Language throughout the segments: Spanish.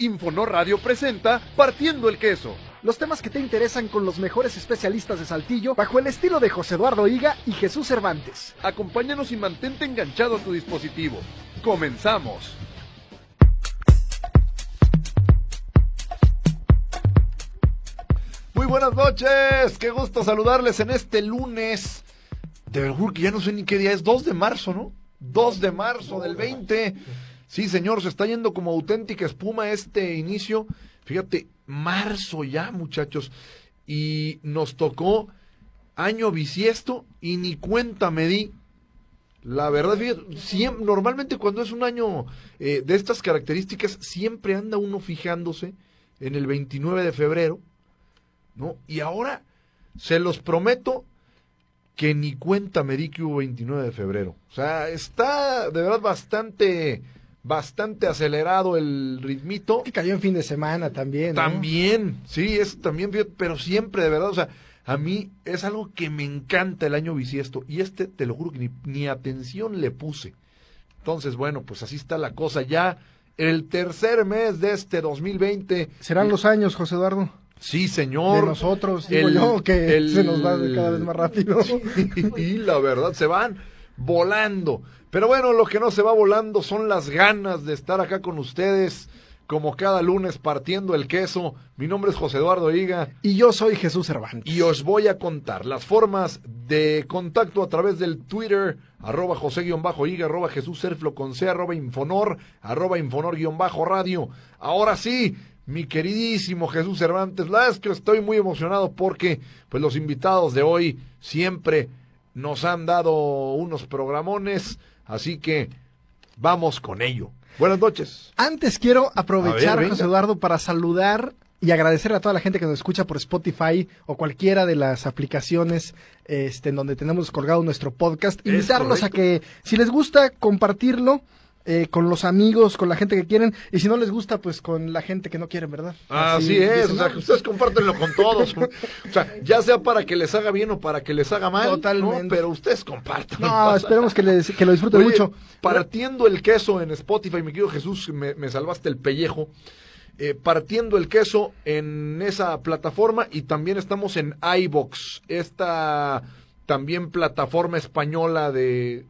Infonor Radio presenta Partiendo el Queso. Los temas que te interesan con los mejores especialistas de Saltillo, bajo el estilo de José Eduardo Higa y Jesús Cervantes. Acompáñanos y mantente enganchado a tu dispositivo. Comenzamos. Muy buenas noches, qué gusto saludarles en este lunes. De verdad que ya no sé ni qué día es, 2 de marzo, ¿no? 2 de marzo del 20. Sí, señor, se está yendo como auténtica espuma este inicio. Fíjate, marzo ya, muchachos. Y nos tocó año bisiesto y ni cuenta me di. La verdad, fíjate, normalmente cuando es un año eh, de estas características, siempre anda uno fijándose en el 29 de febrero, ¿no? Y ahora, se los prometo que ni cuenta me di que hubo 29 de febrero. O sea, está de verdad bastante bastante acelerado el ritmito. Que cayó en fin de semana también. ¿no? También, sí, es también, pero siempre de verdad, o sea, a mí es algo que me encanta el año bisiesto y este, te lo juro que ni, ni atención le puse. Entonces, bueno, pues así está la cosa ya. El tercer mes de este 2020. ¿Serán los años, José Eduardo? Sí, señor. De nosotros, digo el, yo, que el, se nos va cada vez más rápido. y la verdad, se van volando. Pero bueno, lo que no se va volando son las ganas de estar acá con ustedes, como cada lunes partiendo el queso. Mi nombre es José Eduardo Higa. Y yo soy Jesús Cervantes. Y os voy a contar las formas de contacto a través del Twitter, arroba José-Higa, arroba Jesús Serflo con C, arroba Infonor, arroba Infonor-Radio. Ahora sí, mi queridísimo Jesús Cervantes, la es que estoy muy emocionado porque pues los invitados de hoy siempre nos han dado unos programones, así que vamos con ello. Buenas noches. Antes quiero aprovechar, ver, José Eduardo, para saludar y agradecer a toda la gente que nos escucha por Spotify o cualquiera de las aplicaciones este, en donde tenemos colgado nuestro podcast. Invitarlos a que, si les gusta, compartirlo. Eh, con los amigos, con la gente que quieren, y si no les gusta, pues con la gente que no quieren, ¿verdad? Así, Así es, dicen, o sea, que ustedes compártenlo con todos, o sea, ya sea para que les haga bien o para que les haga mal, Totalmente. ¿no? pero ustedes compartan. No, esperemos que, les, que lo disfruten Oye, mucho. Partiendo el queso en Spotify, mi querido Jesús, me, me salvaste el pellejo. Eh, partiendo el queso en esa plataforma y también estamos en iBox, esta también plataforma española de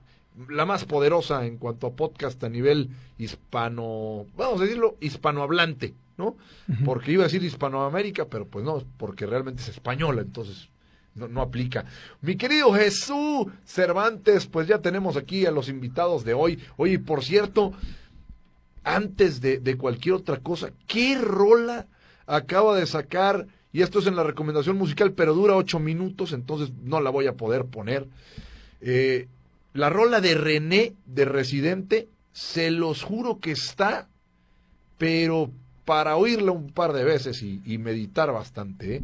la más poderosa en cuanto a podcast a nivel hispano, vamos a decirlo, hispanohablante, ¿no? Uh -huh. Porque iba a decir Hispanoamérica, pero pues no, porque realmente es española, entonces no, no, aplica. Mi querido Jesús Cervantes, pues ya tenemos aquí a los invitados de hoy. Oye, por cierto, antes de, de cualquier otra cosa, ¿qué rola acaba de sacar? Y esto es en la recomendación musical, pero dura ocho minutos, entonces no la voy a poder poner. Eh, la rola de René de Residente, se los juro que está, pero para oírla un par de veces y, y meditar bastante. ¿eh?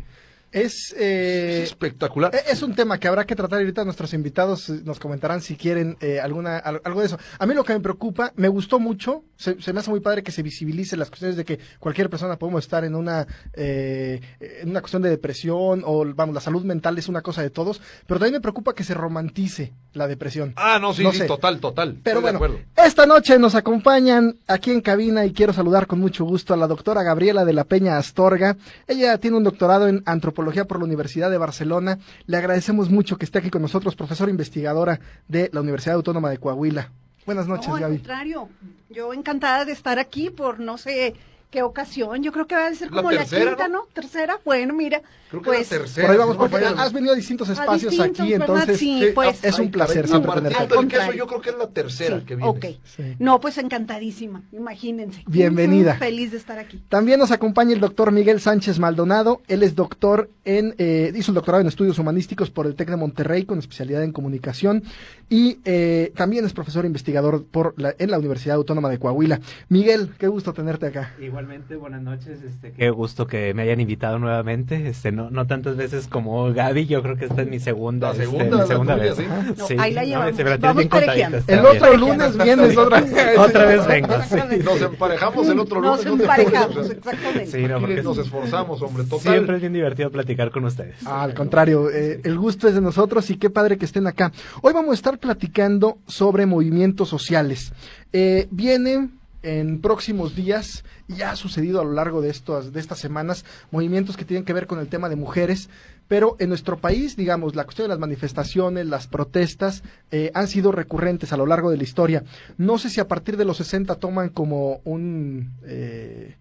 Es, eh, es, espectacular. Es un tema que habrá que tratar ahorita. Nuestros invitados nos comentarán si quieren eh, alguna algo de eso. A mí lo que me preocupa, me gustó mucho. Se, se, me hace muy padre que se visibilice las cuestiones de que cualquier persona podemos estar en una eh, en una cuestión de depresión o vamos la salud mental es una cosa de todos. Pero también me preocupa que se romantice la depresión. Ah, no, sí, no sí sé. total, total. Pero Estoy bueno, esta noche nos acompañan aquí en cabina y quiero saludar con mucho gusto a la doctora Gabriela de la Peña Astorga. Ella tiene un doctorado en antropología por la Universidad de Barcelona. Le agradecemos mucho que esté aquí con nosotros, profesora investigadora de la Universidad Autónoma de Coahuila. Buenas noches, no, al Gaby. contrario, yo encantada de estar aquí por no sé qué ocasión. Yo creo que va a ser como la, tercera, quinta, ¿no? Tercera. Bueno, mira, Creo que pues la tercera. Por ahí vamos, porque has venido a distintos espacios distintos, aquí, ¿verdad? entonces Sí, eh, pues. es un placer siempre tenerte el queso, contrario. yo creo que es la tercera Sí, que viene. ok. Sí. No, pues encantadísima, imagínense. Bienvenida. Feliz de estar aquí. También nos acompaña el doctor Miguel Sánchez Maldonado. Él es doctor en, eh, hizo un doctorado en estudios humanísticos por el TEC de Monterrey con especialidad en comunicación y eh, también es profesor investigador por la, en la Universidad Autónoma de Coahuila. Miguel, qué gusto tenerte acá. Igualmente, buenas noches. Este, qué gusto que me hayan invitado nuevamente. Este, no, no tantas veces como Gaby. Yo creo que esta es mi segunda, La este, segunda, mi segunda tuya, vez. sí. No, Sí, ahí la no, llevamos. tienes Vamos bien El otro lunes vienes otra vez. Otra vez vengo, sí. Nos emparejamos el otro Nos lunes. ¿no? emparejamos, exactamente. Sí, no, porque nos esforzamos, hombre, total. siempre es bien divertido platicar con ustedes. Ah, al contrario, eh, el gusto es de nosotros y qué padre que estén acá. Hoy vamos a estar platicando sobre movimientos sociales. Eh, viene en próximos días, y ya ha sucedido a lo largo de, estos, de estas semanas, movimientos que tienen que ver con el tema de mujeres, pero en nuestro país, digamos, la cuestión de las manifestaciones, las protestas, eh, han sido recurrentes a lo largo de la historia. No sé si a partir de los 60 toman como un... Eh,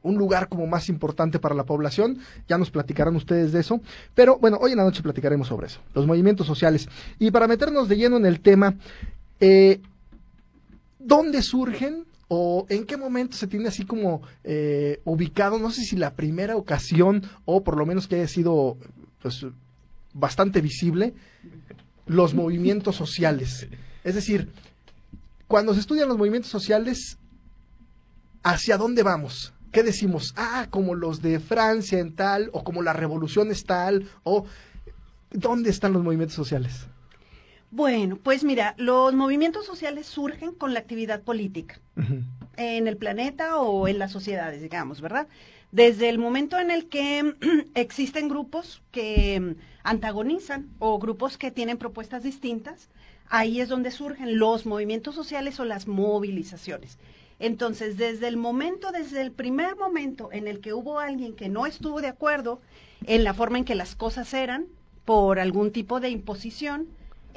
un lugar como más importante para la población. Ya nos platicarán ustedes de eso. Pero bueno, hoy en la noche platicaremos sobre eso, los movimientos sociales. Y para meternos de lleno en el tema, eh, ¿dónde surgen o en qué momento se tiene así como eh, ubicado? No sé si la primera ocasión o por lo menos que haya sido pues, bastante visible, los movimientos sociales. Es decir, cuando se estudian los movimientos sociales, ¿hacia dónde vamos? ¿qué decimos? Ah, como los de Francia en tal, o como la revolución es tal, o ¿dónde están los movimientos sociales? Bueno, pues mira, los movimientos sociales surgen con la actividad política en el planeta o en las sociedades, digamos, ¿verdad? Desde el momento en el que existen grupos que antagonizan o grupos que tienen propuestas distintas, ahí es donde surgen los movimientos sociales o las movilizaciones. Entonces, desde el momento, desde el primer momento en el que hubo alguien que no estuvo de acuerdo en la forma en que las cosas eran, por algún tipo de imposición,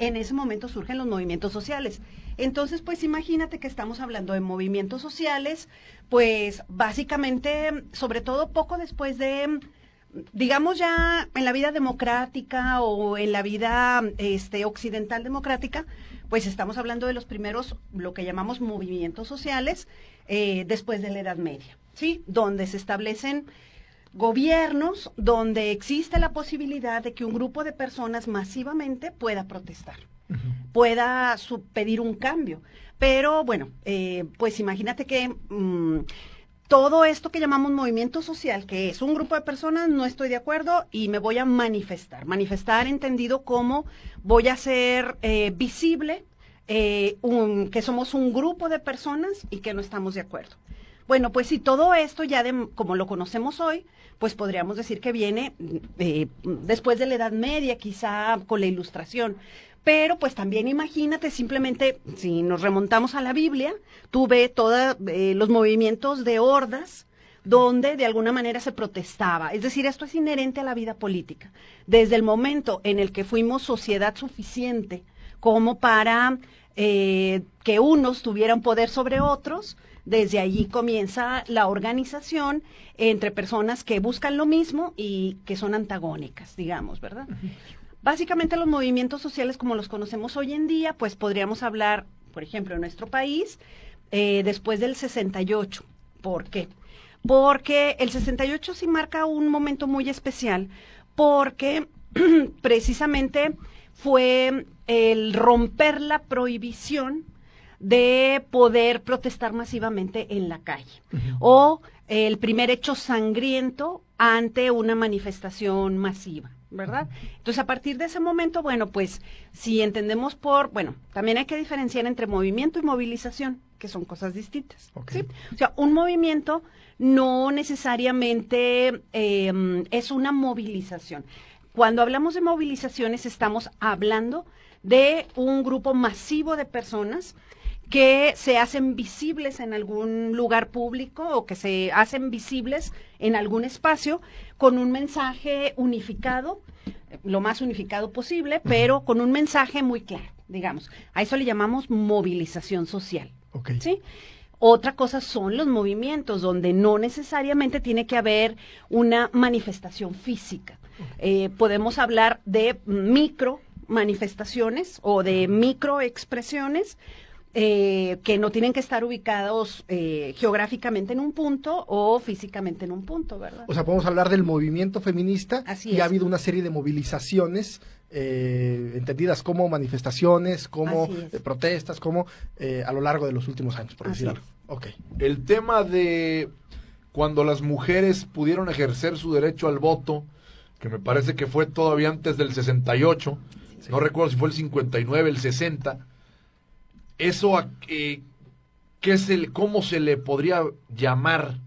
en ese momento surgen los movimientos sociales. Entonces, pues imagínate que estamos hablando de movimientos sociales, pues básicamente, sobre todo poco después de, digamos ya en la vida democrática o en la vida este, occidental democrática, pues estamos hablando de los primeros, lo que llamamos movimientos sociales, eh, después de la Edad Media, ¿sí? Donde se establecen gobiernos donde existe la posibilidad de que un grupo de personas masivamente pueda protestar, pueda pedir un cambio. Pero bueno, eh, pues imagínate que mm, todo esto que llamamos movimiento social, que es un grupo de personas, no estoy de acuerdo y me voy a manifestar. Manifestar entendido como voy a ser eh, visible, eh, que somos un grupo de personas y que no estamos de acuerdo. Bueno, pues si todo esto ya como lo conocemos hoy, pues podríamos decir que viene eh, después de la Edad Media, quizá con la Ilustración. Pero pues también imagínate, simplemente si nos remontamos a la Biblia, tú todos eh, los movimientos de hordas donde de alguna manera se protestaba. Es decir, esto es inherente a la vida política. Desde el momento en el que fuimos sociedad suficiente como para eh, que unos tuvieran poder sobre otros, desde allí comienza la organización entre personas que buscan lo mismo y que son antagónicas, digamos, ¿verdad? Básicamente los movimientos sociales como los conocemos hoy en día, pues podríamos hablar, por ejemplo, en nuestro país, eh, después del 68. ¿Por qué? Porque el 68 sí marca un momento muy especial, porque precisamente fue el romper la prohibición de poder protestar masivamente en la calle o el primer hecho sangriento ante una manifestación masiva. ¿verdad? Entonces, a partir de ese momento, bueno, pues si entendemos por, bueno, también hay que diferenciar entre movimiento y movilización, que son cosas distintas. ¿sí? O sea, un movimiento no necesariamente em, es una movilización. Cuando hablamos de movilizaciones, estamos hablando de un grupo masivo de personas que se hacen visibles en algún lugar público o que se hacen visibles en algún espacio con un mensaje unificado, lo más unificado posible, pero con un mensaje muy claro, digamos. A eso le llamamos movilización social. ¿sí? Otra cosa son los movimientos, donde no necesariamente tiene que haber una manifestación física. Eh, podemos hablar de micro manifestaciones o de microexpresiones eh, que no tienen que estar ubicados eh, geográficamente en un punto o físicamente en un punto, ¿verdad? O sea, podemos hablar del movimiento feminista y ha habido una serie de movilizaciones eh, entendidas como manifestaciones, como protestas, como a lo largo de los últimos años, por decirlo. Okay. El tema de cuando las mujeres pudieron ejercer su derecho al voto, que me parece que fue todavía antes del 68, no recuerdo si fue el 59, el 60, eso a, eh, ¿qué es el, cómo se le podría llamar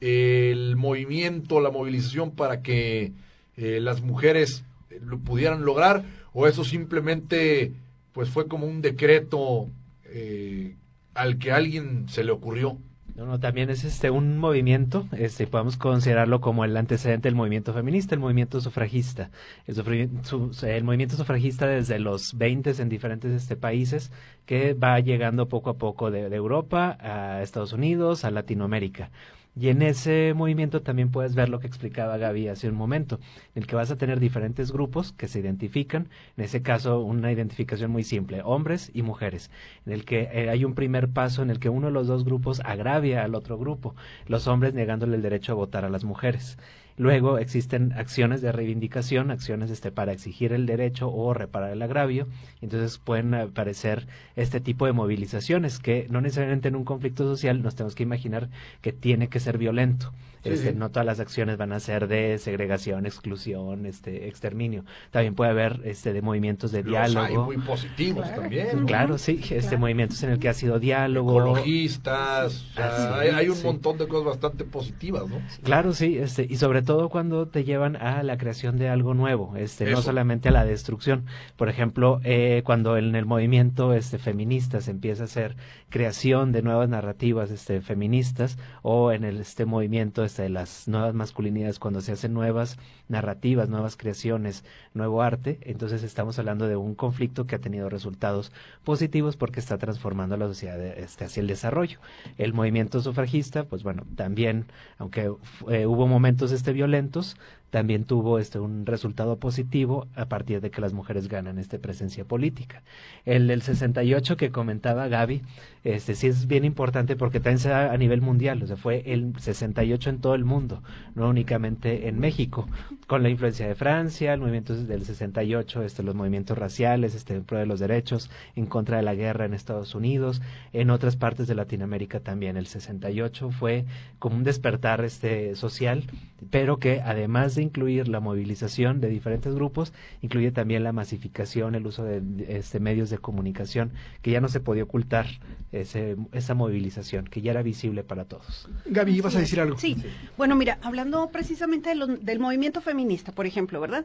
el movimiento, la movilización para que eh, las mujeres lo pudieran lograr o eso simplemente pues fue como un decreto eh, al que alguien se le ocurrió. No, no, también es este un movimiento, este podemos considerarlo como el antecedente del movimiento feminista, el movimiento sufragista. El, movimiento sufragista desde los 20 en diferentes este, países que va llegando poco a poco de Europa a Estados Unidos, a Latinoamérica. Y en ese movimiento también puedes ver lo que explicaba Gaby hace un momento, en el que vas a tener diferentes grupos que se identifican, en ese caso una identificación muy simple, hombres y mujeres, en el que eh, hay un primer paso en el que uno de los dos grupos agravia al otro grupo, los hombres negándole el derecho a votar a las mujeres. Luego existen acciones de reivindicación, acciones este, para exigir el derecho o reparar el agravio. Entonces pueden aparecer este tipo de movilizaciones que no necesariamente en un conflicto social nos tenemos que imaginar que tiene que ser violento. Este, no todas las acciones van a ser de segregación, exclusión, este, exterminio. También puede haber este, de movimientos de diálogo. Hay muy positivos también. Claro, sí, este, movimientos en el que ha sido diálogo. Ecologistas, hay, un montón de cosas bastante positivas, ¿no? Claro, sí, este, y sobre todo cuando te llevan a la creación de algo nuevo, este, no solamente a la destrucción. Por ejemplo, eh, cuando en el movimiento este, feminista se empieza a hacer creación de nuevas narrativas este, feministas o en el, este movimiento de las nuevas masculinidades, cuando se hacen nuevas narrativas, nuevas creaciones, nuevo arte, entonces estamos hablando de un conflicto que ha tenido resultados positivos porque está transformando a la sociedad este, hacia el desarrollo. El movimiento sufragista, pues bueno, también, aunque eh, hubo momentos este violentos, también tuvo este un resultado positivo a partir de que las mujeres ganan esta presencia política. El del 68 que comentaba Gaby, este sí es bien importante porque también se da a nivel mundial, o sea, fue el 68 en todo el mundo, no únicamente en México, con la influencia de Francia, el movimiento del 68, este los movimientos raciales, este en pro de los derechos, en contra de la guerra en Estados Unidos, en otras partes de Latinoamérica también el 68 fue como un despertar este social, pero que además de incluir la movilización de diferentes grupos, incluye también la masificación, el uso de este, medios de comunicación, que ya no se podía ocultar ese, esa movilización, que ya era visible para todos. Gaby, ibas a decir algo. Sí. bueno, mira, hablando precisamente del movimiento feminista, por ejemplo, ¿verdad?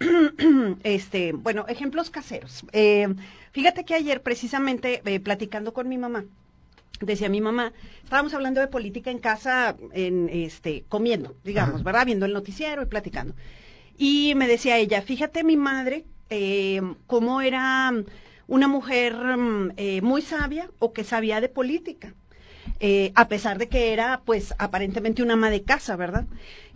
este, bueno, ejemplos caseros. Eh, fíjate que ayer precisamente eh, platicando con mi mamá, decía mi mamá, estábamos hablando de política en casa, en este, comiendo, digamos, ¿verdad? Viendo el noticiero y platicando. Y me decía ella, fíjate mi madre, eh, cómo era una mujer mm, eh, muy sabia o que sabía de política. Eh, a pesar de que era, pues, aparentemente una ama de casa, ¿verdad?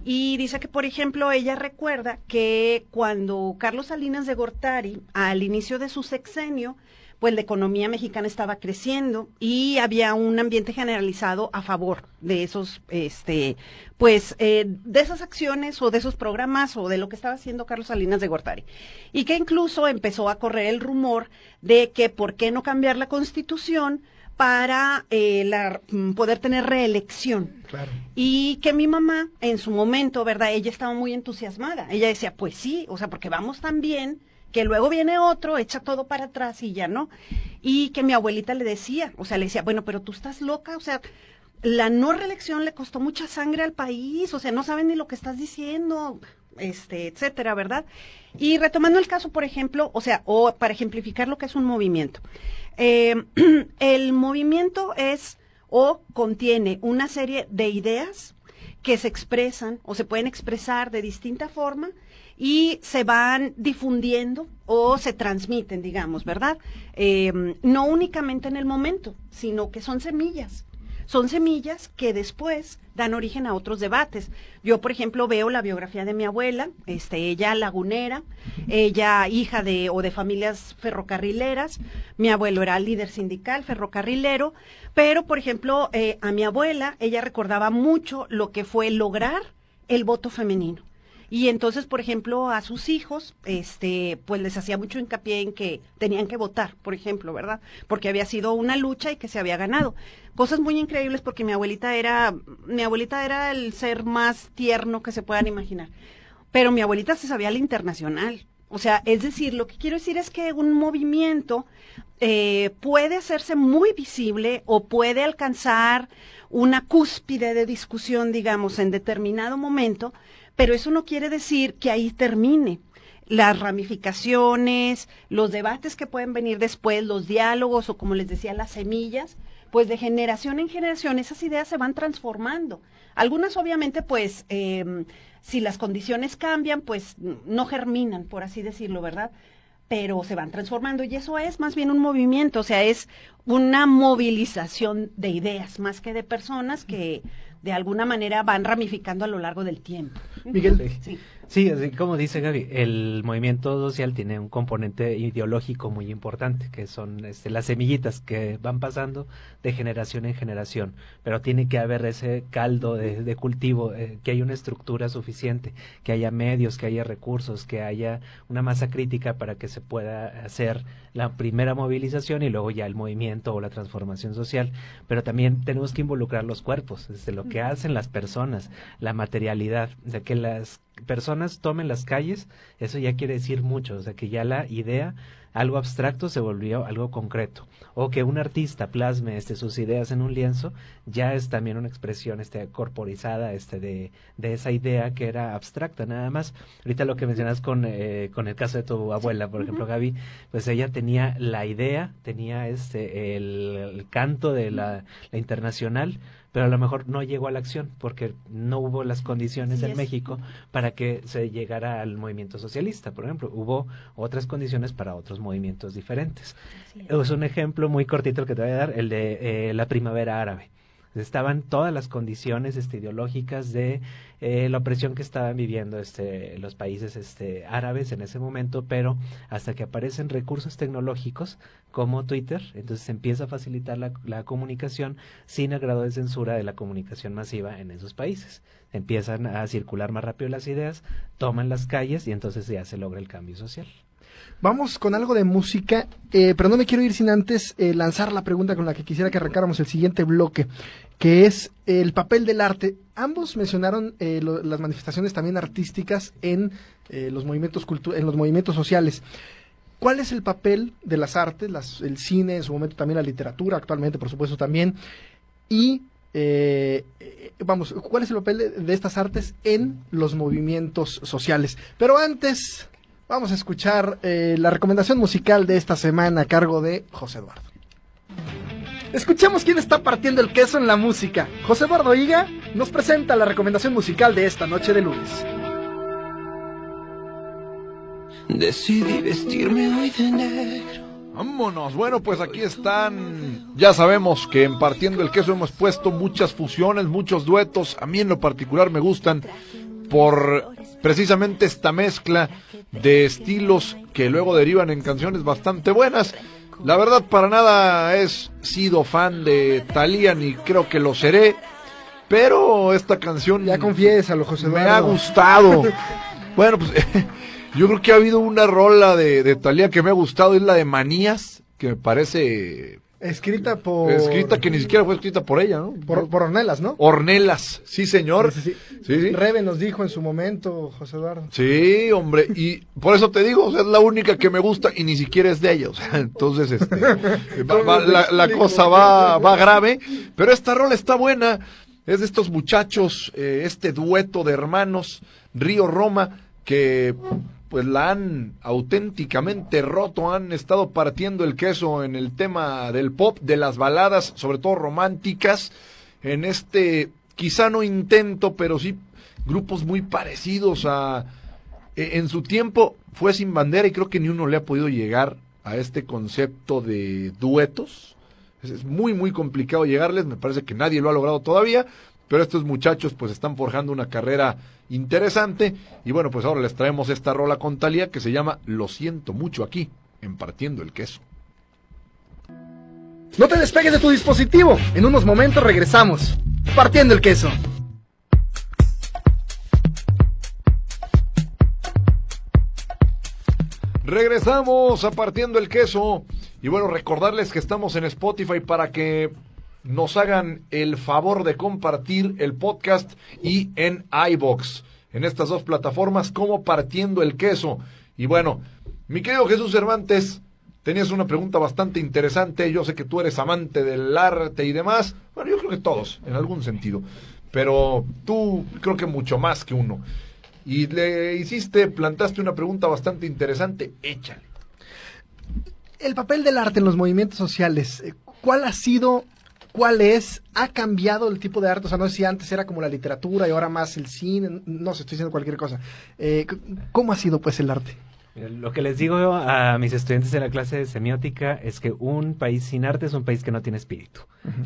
Y dice que, por ejemplo, ella recuerda que cuando Carlos Salinas de Gortari, al inicio de su sexenio, pues la economía mexicana estaba creciendo y había un ambiente generalizado a favor de esos, este, pues, eh, de esas acciones o de esos programas o de lo que estaba haciendo Carlos Salinas de Gortari. Y que incluso empezó a correr el rumor de que por qué no cambiar la constitución para eh, la, mm, poder tener reelección. Claro. Y que mi mamá, en su momento, ¿verdad? Ella estaba muy entusiasmada. Ella decía, pues sí, o sea, porque vamos tan bien que luego viene otro, echa todo para atrás y ya no. Y que mi abuelita le decía, o sea, le decía, bueno, pero tú estás loca, o sea, la no reelección le costó mucha sangre al país, o sea, no saben ni lo que estás diciendo, este, etcétera, ¿verdad? Y retomando el caso, por ejemplo, o sea, o para ejemplificar lo que es un movimiento. Eh, el movimiento es o contiene una serie de ideas que se expresan o se pueden expresar de distinta forma y se van difundiendo o se transmiten, digamos, ¿verdad? Eh, no únicamente en el momento, sino que son semillas. Son semillas que después dan origen a otros debates. Yo, por ejemplo, veo la biografía de mi abuela, este, ella lagunera, ella hija de o de familias ferrocarrileras, mi abuelo era líder sindical, ferrocarrilero, pero, por ejemplo, eh, a mi abuela, ella recordaba mucho lo que fue lograr el voto femenino. Y entonces, por ejemplo, a sus hijos, este, pues les hacía mucho hincapié en que tenían que votar, por ejemplo, ¿verdad? Porque había sido una lucha y que se había ganado. Cosas muy increíbles porque mi abuelita era, mi abuelita era el ser más tierno que se puedan imaginar. Pero mi abuelita se sabía la internacional. O sea, es decir, lo que quiero decir es que un movimiento eh, puede hacerse muy visible o puede alcanzar una cúspide de discusión, digamos, en determinado momento, pero eso no quiere decir que ahí termine. Las ramificaciones, los debates que pueden venir después, los diálogos o como les decía, las semillas, pues de generación en generación esas ideas se van transformando. Algunas obviamente pues em, si las condiciones cambian pues no germinan, por así decirlo, ¿verdad? pero se van transformando y eso es más bien un movimiento, o sea, es una movilización de ideas más que de personas que de alguna manera van ramificando a lo largo del tiempo. Miguel, sí. Sí, así como dice Gaby, el movimiento social tiene un componente ideológico muy importante, que son este, las semillitas que van pasando de generación en generación, pero tiene que haber ese caldo de, cultivo, eh, que haya una estructura suficiente, que haya medios, que haya recursos, que haya una masa crítica para que se pueda hacer la primera movilización y luego ya el movimiento o la transformación social, pero también tenemos que involucrar los cuerpos, desde lo que hacen las personas, la materialidad, de que las personas tomen las calles, eso ya quiere decir mucho, o sea que ya la idea, algo abstracto se volvió algo concreto, o que un artista plasme este, sus ideas en un lienzo, ya es también una expresión este, corporizada este, de, de esa idea que era abstracta nada más. Ahorita lo que mencionas con, eh, con el caso de tu abuela, por ejemplo, Gaby, pues ella tenía la idea, tenía este, el, canto de la, la internacional, pero a lo mejor no llegó a la acción porque no hubo las condiciones en México para que se llegara al movimiento socialista, por ejemplo. Hubo otras condiciones para otros movimientos diferentes. Es. un ejemplo muy cortito el que te voy a dar, el de eh, la primavera árabe estaban todas las condiciones este, ideológicas de eh, la opresión que estaban viviendo este, los países este, árabes en ese momento, pero hasta que aparecen recursos tecnológicos como Twitter, entonces se empieza a facilitar la, la comunicación sin el grado de censura de la comunicación masiva en esos países. Empiezan a circular más rápido las ideas, toman las calles y entonces ya se logra el cambio social. Vamos con algo de música, eh, pero no me quiero ir sin antes eh, lanzar la pregunta con la que quisiera que arrancáramos el siguiente bloque, que es el papel del arte. Ambos mencionaron eh, las manifestaciones también artísticas en los movimientos en los movimientos sociales. ¿Cuál es el papel de las artes, el cine, en su momento también la literatura, actualmente por supuesto también, y vamos, ¿cuál es el papel de, estas artes en los movimientos sociales? Pero antes, Vamos a escuchar eh, la recomendación musical de esta semana a cargo de José Eduardo. Escuchemos quién está partiendo el queso en la música. José Eduardo Higa nos presenta la recomendación musical de esta noche de lunes. Decidí vestirme hoy de negro. Vámonos. Bueno, pues aquí están. Ya sabemos que en Partiendo el Queso hemos puesto muchas fusiones, muchos duetos. A mí en lo particular me gustan por precisamente esta mezcla de estilos que luego derivan en canciones bastante buenas. La verdad, para nada he sido fan de Thalía ni creo que lo seré, pero esta canción. Ya lo José Me ha gustado. bueno, pues yo creo que ha habido una rola de, de Thalía que me ha gustado, es la de Manías, que me parece Escrita por... Escrita que ni siquiera fue escrita por ella, ¿no? Por, por Ornelas, ¿no? Ornelas, sí, señor. Sí, sí. Rebe nos dijo en su momento, José Eduardo. Sí, hombre, y por eso te digo, es la única que me gusta y ni siquiera es de ella, o sea, entonces este, la, cosa va, va grave, pero esta rola está buena, es de estos muchachos, eh, este dueto de hermanos, Río Roma, que pues la han auténticamente roto, han estado partiendo el queso en el tema del pop, de las baladas, sobre todo románticas, en este quizá no intento, pero sí grupos muy parecidos a e, en su tiempo fue sin bandera y creo que ni uno le ha podido llegar a este concepto de duetos. Es muy muy complicado llegarles, me parece que nadie lo ha logrado todavía, pero estos muchachos pues están forjando una carrera interesante y bueno pues ahora les traemos esta rola con Talia que se llama Lo siento mucho aquí en Partiendo el Queso. No te despegues de tu dispositivo, en unos momentos regresamos. Partiendo el Queso. Regresamos a Partiendo el Queso. Y bueno, recordarles que estamos en Spotify para que nos hagan el favor de compartir el podcast y en iBox, en estas dos plataformas, como partiendo el queso. Y bueno, mi querido Jesús Cervantes, tenías una pregunta bastante interesante. Yo sé que tú eres amante del arte y demás. Bueno, yo creo que todos, en algún sentido. Pero tú creo que mucho más que uno. Y le hiciste, plantaste una pregunta bastante interesante. Échale. El papel del arte en los movimientos sociales. ¿Cuál ha sido ¿Cuál es? ¿Ha cambiado el tipo de arte? O sea, no sé si antes era como la literatura y ahora más el cine, no sé, estoy diciendo cualquier cosa. Eh, ¿Cómo ha sido pues el arte? Lo que les digo a mis estudiantes en la clase de semiótica es que un país sin arte es un país que no tiene espíritu.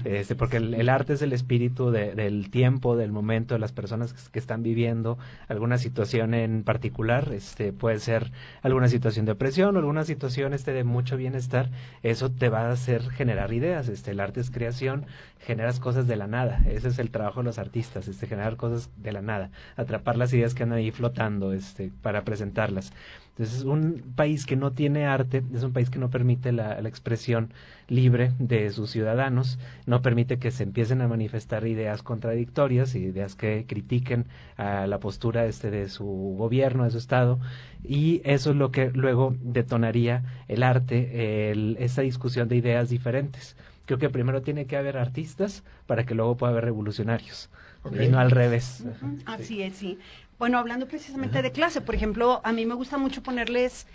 este, porque el, arte es el espíritu del tiempo, del momento, de las personas que, están viviendo alguna situación en particular. Este, puede ser alguna situación de opresión o alguna situación este, de mucho bienestar. Eso te va a hacer generar ideas. Este, el arte es creación, generas cosas de la nada. Ese es el trabajo de los artistas, este, generar cosas de la nada, atrapar las ideas que andan ahí flotando este, para presentarlas. Entonces, un país que no tiene arte es un país que no permite la, expresión libre de sus ciudadanos, no permite que se empiecen a manifestar ideas contradictorias, ideas que critiquen a la postura este de su gobierno, de su Estado, y eso es lo que luego detonaría el arte, el, esa discusión de ideas diferentes. Creo que primero tiene que haber artistas para que luego pueda haber revolucionarios. Y no al revés. Así es, sí. Bueno, hablando precisamente de clase, por ejemplo, a mí me gusta mucho ponerles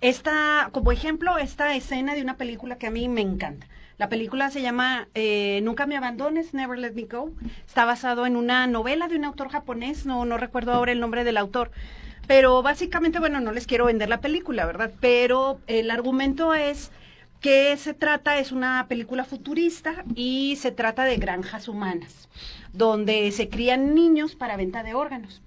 esta, como ejemplo, esta escena de una película que a mí me encanta. La película se llama eh, Nunca me abandones, Never Let Me Go. Está basado en una novela de un autor japonés, no, no recuerdo ahora el nombre del autor. Pero básicamente, bueno, no les quiero vender la película, ¿verdad? Pero el argumento es que se trata, es una película futurista y se trata de granjas humanas, donde se crían niños para venta de órganos.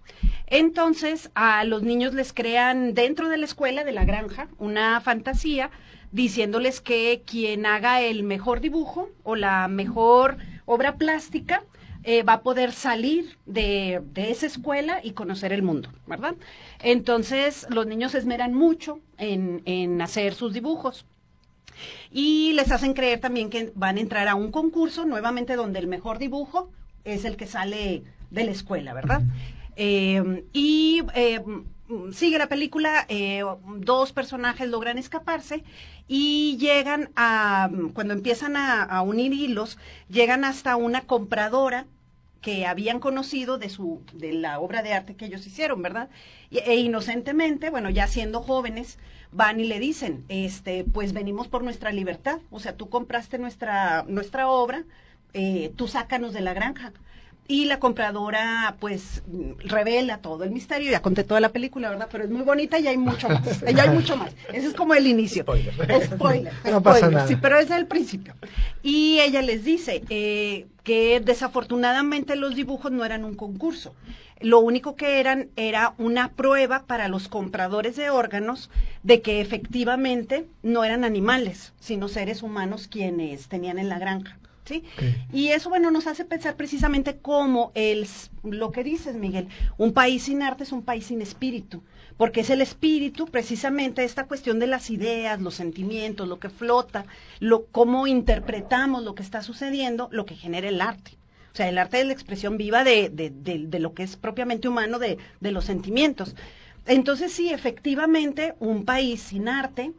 Entonces, a los niños les crean dentro de la escuela, de la granja, una fantasía diciéndoles que quien haga el mejor dibujo o la mejor obra plástica eh, va a poder salir de, esa escuela y conocer el mundo, ¿verdad? Entonces, los niños se esmeran mucho en, en hacer sus dibujos. Y les hacen creer también que van a entrar a un concurso, nuevamente donde el mejor dibujo es el que sale de la escuela, ¿verdad? Eh, y eh, sigue la película, eh, dos personajes logran escaparse y llegan a, cuando empiezan a, unir hilos, llegan hasta una compradora que habían conocido de su de la obra de arte que ellos hicieron, ¿verdad? E, inocentemente, bueno, ya siendo jóvenes, van y le dicen, este, pues venimos por nuestra libertad, o sea, tú compraste nuestra nuestra obra, tú sácanos de la granja y la compradora pues revela todo el misterio, ya conté toda la película, ¿verdad? Pero es muy bonita y hay mucho más, ya hay mucho más. Ese es como el inicio. Spoiler. Spoiler. No pasa nada. Sí, pero es el principio. Y ella les dice eh, que desafortunadamente los dibujos no eran un concurso. Lo único que eran era una prueba para los compradores de órganos de que efectivamente no eran animales, sino seres humanos quienes tenían en la granja. ¿Sí? Y eso, bueno, nos hace pensar precisamente cómo el, lo que dices, Miguel, un país sin arte es un país sin espíritu, porque es el espíritu, precisamente, esta cuestión de las ideas, los sentimientos, lo que flota, lo, cómo interpretamos lo que está sucediendo, lo que genera el arte. O sea, el arte es la expresión viva de, de, de lo que es propiamente humano, de, los sentimientos. Entonces, sí, efectivamente, un país sin arte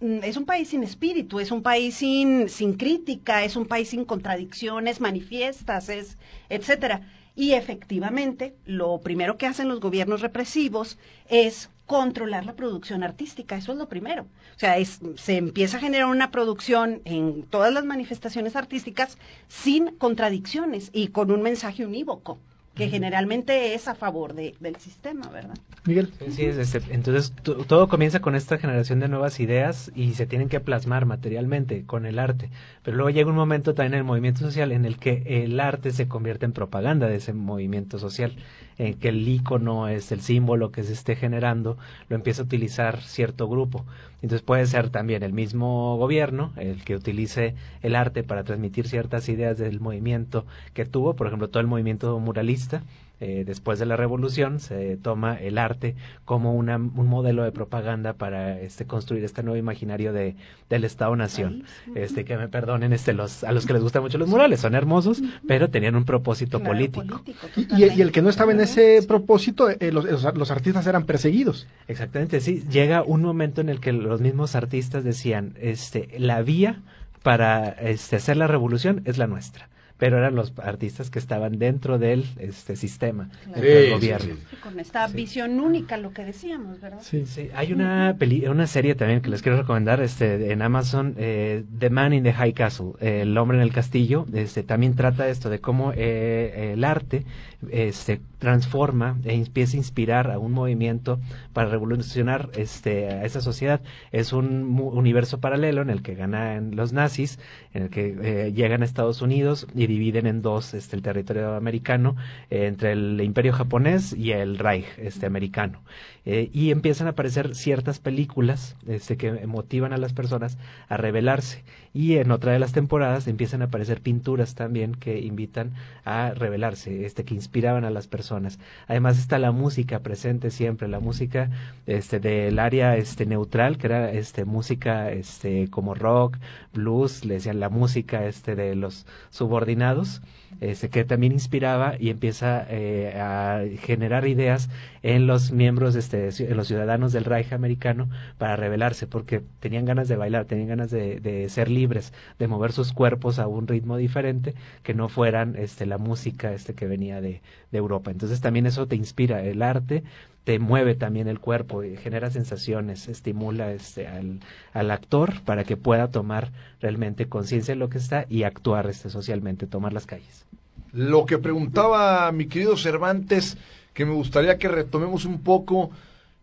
es un país sin espíritu, es un país sin, sin crítica, es un país sin contradicciones manifiestas, es, etcétera. Y efectivamente, lo primero que hacen los gobiernos represivos es controlar la producción artística, eso es lo primero. O sea, se empieza a generar una producción en todas las manifestaciones artísticas sin contradicciones y con un mensaje unívoco que generalmente es a favor de, del sistema, ¿verdad? Miguel. Sí, es, este, entonces todo comienza con esta generación de nuevas ideas y se tienen que plasmar materialmente con el arte, pero luego llega un momento también en el movimiento social en el que el arte se convierte en propaganda de ese movimiento social, en que el icono es el símbolo que se esté generando, lo empieza a utilizar cierto grupo. Entonces puede ser también el mismo gobierno el que utilice el arte para transmitir ciertas ideas del movimiento que tuvo, por ejemplo, todo el movimiento muralista. Eh, después de la revolución se toma el arte como una, un modelo de propaganda para este construir este nuevo imaginario de del Estado Nación. Este que me perdonen este los a los que les gustan mucho los murales, son hermosos, pero tenían un propósito político. y, el que no estaba en ese propósito, eh, los, los, artistas eran perseguidos. Exactamente, sí. Llega un momento en el que los mismos artistas decían, este, la vía para este, hacer la revolución es la nuestra pero eran los artistas que estaban dentro del este sistema, del gobierno. con esta visión única, lo que decíamos, ¿verdad? Sí, sí. Hay una peli una serie también que les quiero recomendar este, en Amazon, eh, The Man in the High Castle, El hombre en el castillo. Este, también trata esto de cómo eh, el arte se este, transforma e empieza a inspirar a un movimiento para revolucionar este, a esa sociedad. Es un universo paralelo en el que ganan los nazis, en el que eh, llegan a Estados Unidos y dividen en dos este, el territorio americano eh, entre el imperio japonés y el Reich este, americano. Eh, y empiezan a aparecer ciertas películas este, que motivan a las personas a rebelarse. Y en otra de las temporadas empiezan a aparecer pinturas también que invitan a rebelarse, este, que inspiraban a las personas. Además está la música presente siempre, la música este, del área este, neutral, que era este, música este, como rock, blues, le decían la música este, de los subordinados este, que también inspiraba y empieza eh, a generar ideas en los miembros, este, en los ciudadanos del Reich americano para rebelarse, porque tenían ganas de bailar, tenían ganas de, ser libres, de mover sus cuerpos a un ritmo diferente que no fueran este, la música este, que venía de Europa. Entonces también eso te inspira, el arte te mueve también el cuerpo y genera sensaciones, estimula este, al, actor para que pueda tomar realmente conciencia de lo que está y actuar este, socialmente, tomar las calles. Lo que preguntaba mi querido Cervantes, que me gustaría que retomemos un poco,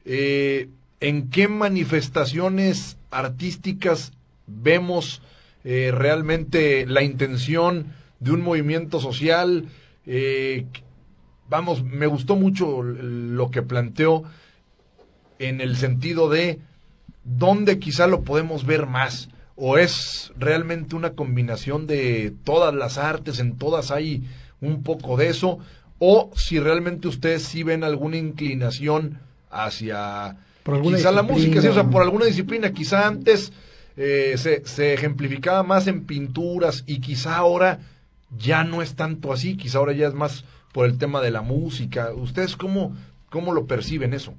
eh, ¿en qué manifestaciones artísticas vemos eh, realmente la intención de un movimiento social? Eh, vamos, me gustó mucho lo que planteó en el sentido de dónde quizá lo podemos ver más o es realmente una combinación de todas las artes, en todas hay un poco de eso, o si realmente ustedes sí ven alguna inclinación hacia quizá la música, sí, o sea, por alguna disciplina, quizá antes eh, se, se ejemplificaba más en pinturas y quizá ahora ya no es tanto así, quizá ahora ya es más por el tema de la música. ¿Ustedes cómo, cómo lo perciben eso?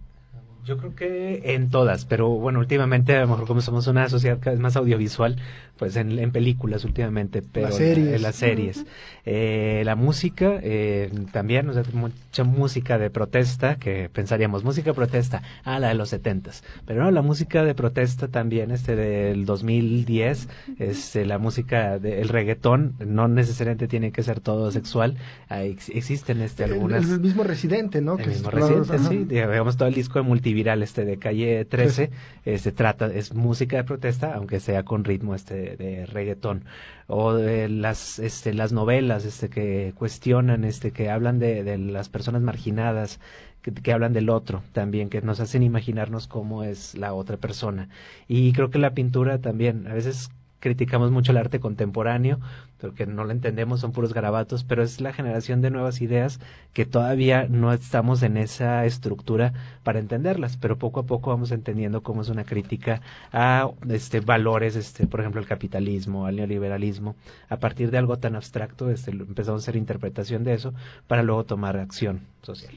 Yo creo que en todas, pero bueno, últimamente a lo mejor como somos una sociedad cada vez más audiovisual, pues en, en películas últimamente, pero en las series. Eh, la música, eh, también, o sea, mucha música de protesta, que pensaríamos, música de protesta, ah, la de los setentas, pero no, la música de protesta también, este del 2010, este, la música del reggaetón, no necesariamente tiene que ser todo sexual, existen este, algunas... El, mismo Residente, ¿no? El mismo Residente, sí, digamos todo el disco de multiviral este de Calle 13, se este, trata, es música de protesta, aunque sea con ritmo este de, reggaetón. O de las este, las novelas este que cuestionan este que hablan de, de las personas marginadas que, que, hablan del otro también que nos hacen imaginarnos cómo es la otra persona. Y creo que la pintura también a veces criticamos mucho el arte contemporáneo, porque no lo entendemos, son puros garabatos, pero es la generación de nuevas ideas que todavía no estamos en esa estructura para entenderlas, pero poco a poco vamos entendiendo cómo es una crítica a este valores, este, por ejemplo, el capitalismo, al neoliberalismo, a partir de algo tan abstracto, este, empezamos a hacer interpretación de eso para luego tomar acción social.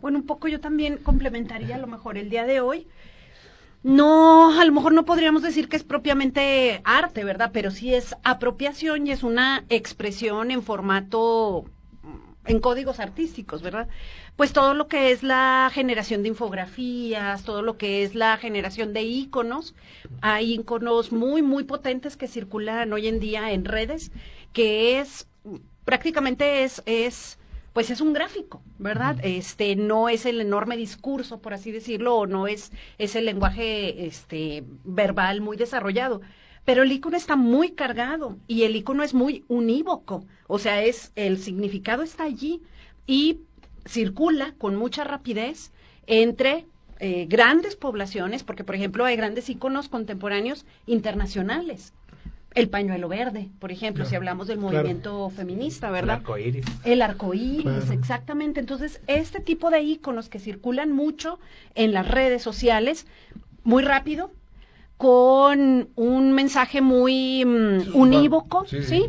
Bueno, un poco yo también complementaría a lo mejor el día de hoy no, a lo mejor no podríamos decir que es propiamente arte, ¿verdad? Pero sí es apropiación y es una expresión en formato, mm, en códigos artísticos, ¿verdad? Pues todo lo que es la generación de infografías, todo lo que es la generación de íconos, hay íconos muy, muy potentes que circulan hoy en día en redes, que es, prácticamente es, es, pues es un gráfico, ¿verdad? Este no es el enorme discurso, por así decirlo, o no es, es el lenguaje este verbal muy desarrollado. Pero el icono está muy cargado y el icono es muy unívoco, o sea, es el significado está allí y circula con mucha rapidez entre eh, grandes poblaciones, porque por ejemplo hay grandes iconos contemporáneos internacionales el pañuelo verde, por ejemplo, si hablamos del movimiento feminista, ¿verdad? El arcoíris. El arcoíris, exactamente. Entonces, este tipo de íconos que circulan mucho en las redes sociales, muy rápido, con un mensaje muy mm, unívoco, sí,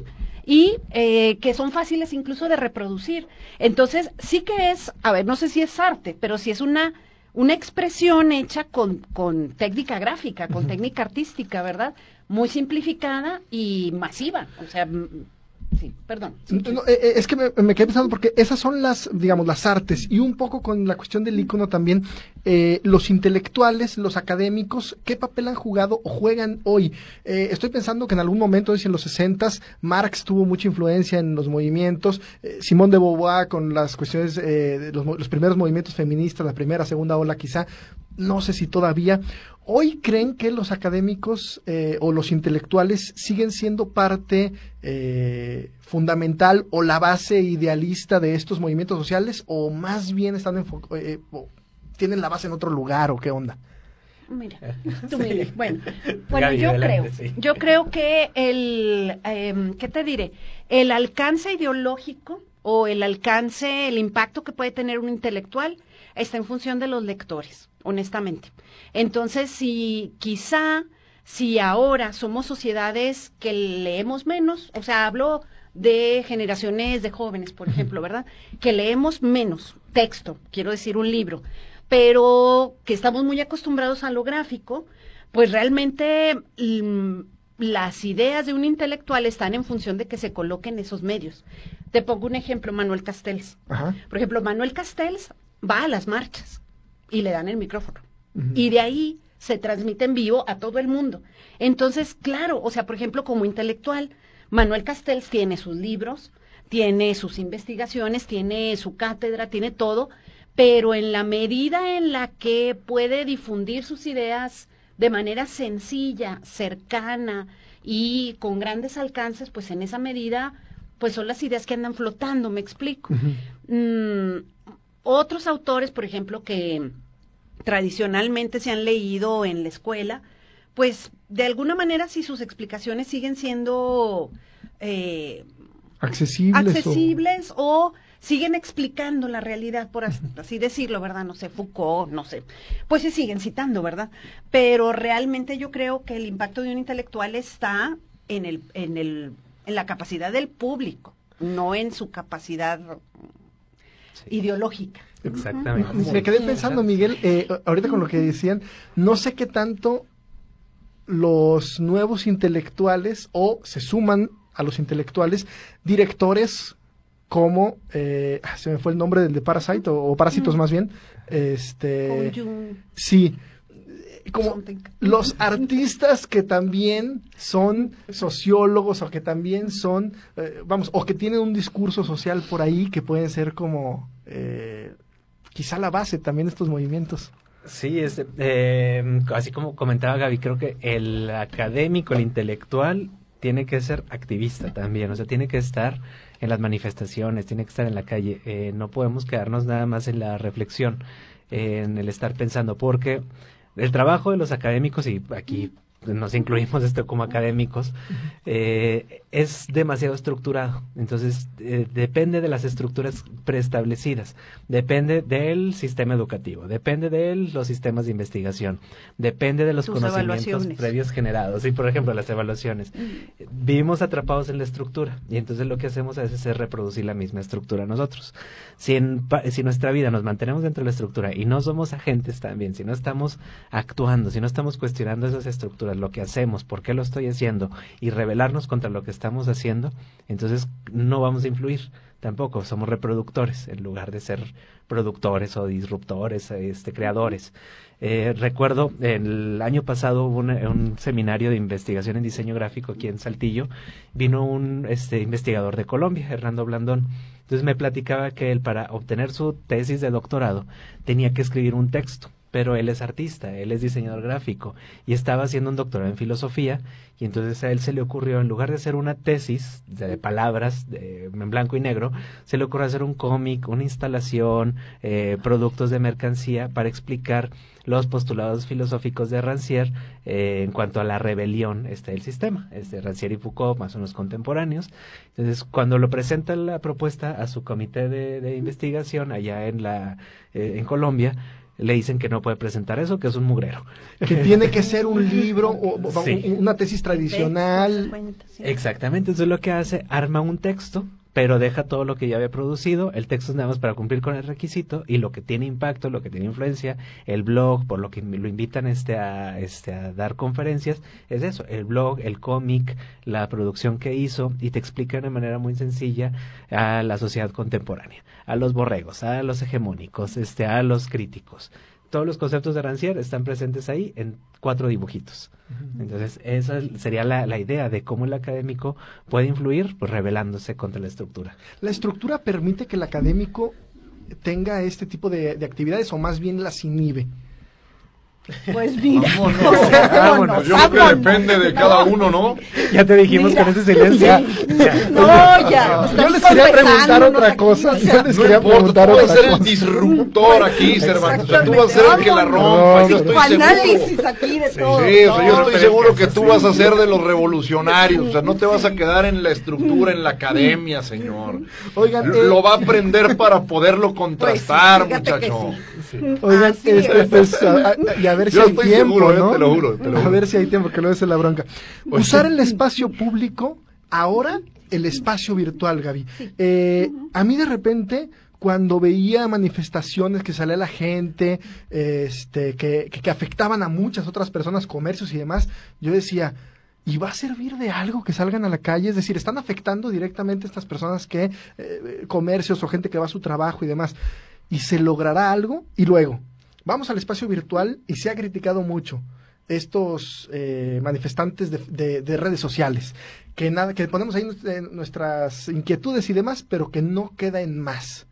Y eh, que son fáciles incluso de reproducir. Entonces, sí que es, a ver, no sé si es arte, pero si es una una expresión hecha con, con técnica gráfica, con técnica artística, ¿verdad? Muy simplificada y masiva. O sea, sí, perdón. Eh, eh, es que me, quedé pensando porque esas son las, digamos, las artes y un poco con la cuestión del icono también, eh, los intelectuales, los académicos, ¿qué papel han jugado o juegan hoy? estoy pensando que en algún momento, en los 60 Marx tuvo mucha influencia en los movimientos, Simón de Beauvoir con las cuestiones, de los, los primeros movimientos feministas, la primera, segunda ola quizá, no sé si todavía. ¿Hoy creen que los académicos eh, o los intelectuales siguen siendo parte eh, fundamental o la base idealista de estos movimientos sociales o más bien están eh, tienen la base en otro lugar o qué onda? Mira, tú Bueno, bueno yo creo, yo creo que el, em, ¿qué te diré? El alcance ideológico o el alcance, el impacto que puede tener un intelectual está en función de los lectores honestamente. Entonces, si quizá, si ahora somos sociedades que leemos menos, o sea, hablo de generaciones de jóvenes, por ejemplo, ¿verdad? Que leemos menos texto, quiero decir un libro, pero que estamos muy acostumbrados a lo gráfico, pues realmente mm, las ideas de un intelectual están en función de que se coloquen esos medios. Te pongo un ejemplo, Manuel Castells. Por ejemplo, Manuel Castells va a las marchas y le dan el micrófono. Y de ahí se transmite en vivo a todo el mundo. Entonces, claro, o sea, por ejemplo, como intelectual, Manuel Castells tiene sus libros, tiene sus investigaciones, tiene su cátedra, tiene todo, pero en la medida en la que puede difundir sus ideas de manera sencilla, cercana y con grandes alcances, pues en esa medida, pues son las ideas que andan flotando, me explico. Mm, otros autores, por ejemplo, que tradicionalmente se han leído en la escuela, pues de alguna manera si sus explicaciones siguen siendo eh, accesibles, accesibles o... siguen explicando la realidad, por así decirlo, ¿verdad? No sé, Foucault, no sé. Pues se siguen citando, ¿verdad? Pero realmente yo creo que el impacto de un intelectual está en, el, en, el, en la capacidad del público, no en su capacidad ideológica. Exactamente. Me quedé pensando, Miguel, eh, ahorita con lo que decían, no sé qué tanto los nuevos intelectuales o se suman a los intelectuales directores como eh, ah, se me fue el nombre del de Parasite o, Parásitos más bien este sí como los artistas que también son sociólogos o que también son, eh, vamos, o que tienen un discurso social por ahí que pueden ser como eh, quizá la base también de estos movimientos. Sí, este, eh, así como comentaba Gaby, creo que el académico, el intelectual, tiene que ser activista también, o sea, tiene que estar en las manifestaciones, tiene que estar en la calle. no podemos quedarnos nada más en la reflexión, en el estar pensando, porque el trabajo de los académicos, y aquí nos incluimos esto como académicos, eh, es demasiado estructurado. Entonces, eh, depende de las estructuras preestablecidas, depende del sistema educativo, depende de los sistemas de investigación, depende de los conocimientos previos generados. Y, por ejemplo, las evaluaciones. Vivimos atrapados en la estructura y entonces lo que hacemos a veces es reproducir la misma estructura nosotros. Si en, si nuestra vida nos mantenemos dentro de la estructura y no somos agentes también, si no estamos actuando, si no estamos cuestionando esas estructuras, lo que hacemos, por qué lo estoy haciendo y rebelarnos contra lo que estamos haciendo, entonces no vamos a influir tampoco, somos reproductores en lugar de ser productores o disruptores, este, creadores. Eh, recuerdo, el año pasado hubo un seminario de investigación en diseño gráfico aquí en Saltillo, vino un este, investigador de Colombia, Hernando Blandón, entonces me platicaba que él para obtener su tesis de doctorado tenía que escribir un texto pero él es artista, él es diseñador gráfico y estaba haciendo un doctorado en filosofía y entonces a él se le ocurrió, en lugar de hacer una tesis de, palabras en blanco y negro, se le ocurrió hacer un cómic, una instalación, eh, productos de mercancía para explicar los postulados filosóficos de Rancière eh, en cuanto a la rebelión este, del sistema, este, Rancière y Foucault, más o menos contemporáneos. Entonces, cuando lo presenta la propuesta a su comité de, investigación allá en, la, eh, en Colombia, le dicen que no puede presentar eso, que es un mugrero. Que tiene que ser un libro o una tesis tradicional. Exactamente, eso es lo que hace, arma un texto pero deja todo lo que ya había producido, el texto es nada más para cumplir con el requisito y lo que tiene impacto, lo que tiene influencia, el blog, por lo que lo invitan este a, este a dar conferencias, es eso, el blog, el cómic, la producción que hizo y te explica de manera muy sencilla a la sociedad contemporánea, a los borregos, a los hegemónicos, este, a los críticos todos los conceptos de Rancière están presentes ahí en cuatro dibujitos. Entonces, esa sería la, idea de cómo el académico puede influir, pues revelándose contra la estructura. ¿La estructura permite que el académico tenga este tipo de, de actividades o más bien las inhibe? Pues mira, vámonos, Yo creo que depende de cada uno, ¿no? Ya te dijimos con ese silencio. No, ya. Yo les quería preguntar otra cosa. Yo les quería preguntar otra cosa. Tú vas a ser el disruptor aquí, Cervantes. tú vas a ser el que la rompa. yo estoy análisis aquí de todo. Sí, yo estoy seguro que tú vas a ser de los revolucionarios. O sea, no te vas a quedar en la estructura, en la academia, señor. Oigan, lo va a aprender para poderlo pues contrastar, muchacho. Oigan, este, pues, y a ver si hay tiempo, ¿no? te lo juro, te lo A ver si hay tiempo, que no es la bronca. Usar el espacio público, ahora el espacio virtual, Gaby. Eh, a mí de repente cuando veía manifestaciones que salía la gente, este, que, que, afectaban a muchas otras personas, comercios y demás, yo decía, ¿y va a servir de algo que salgan a la calle? Es decir, están afectando directamente a estas personas que, eh, comercios o gente que va a su trabajo y demás y se logrará algo y luego vamos al espacio virtual y se ha criticado mucho estos eh, manifestantes de, redes sociales que nada que ponemos ahí nuestras inquietudes y demás pero que no queda en más.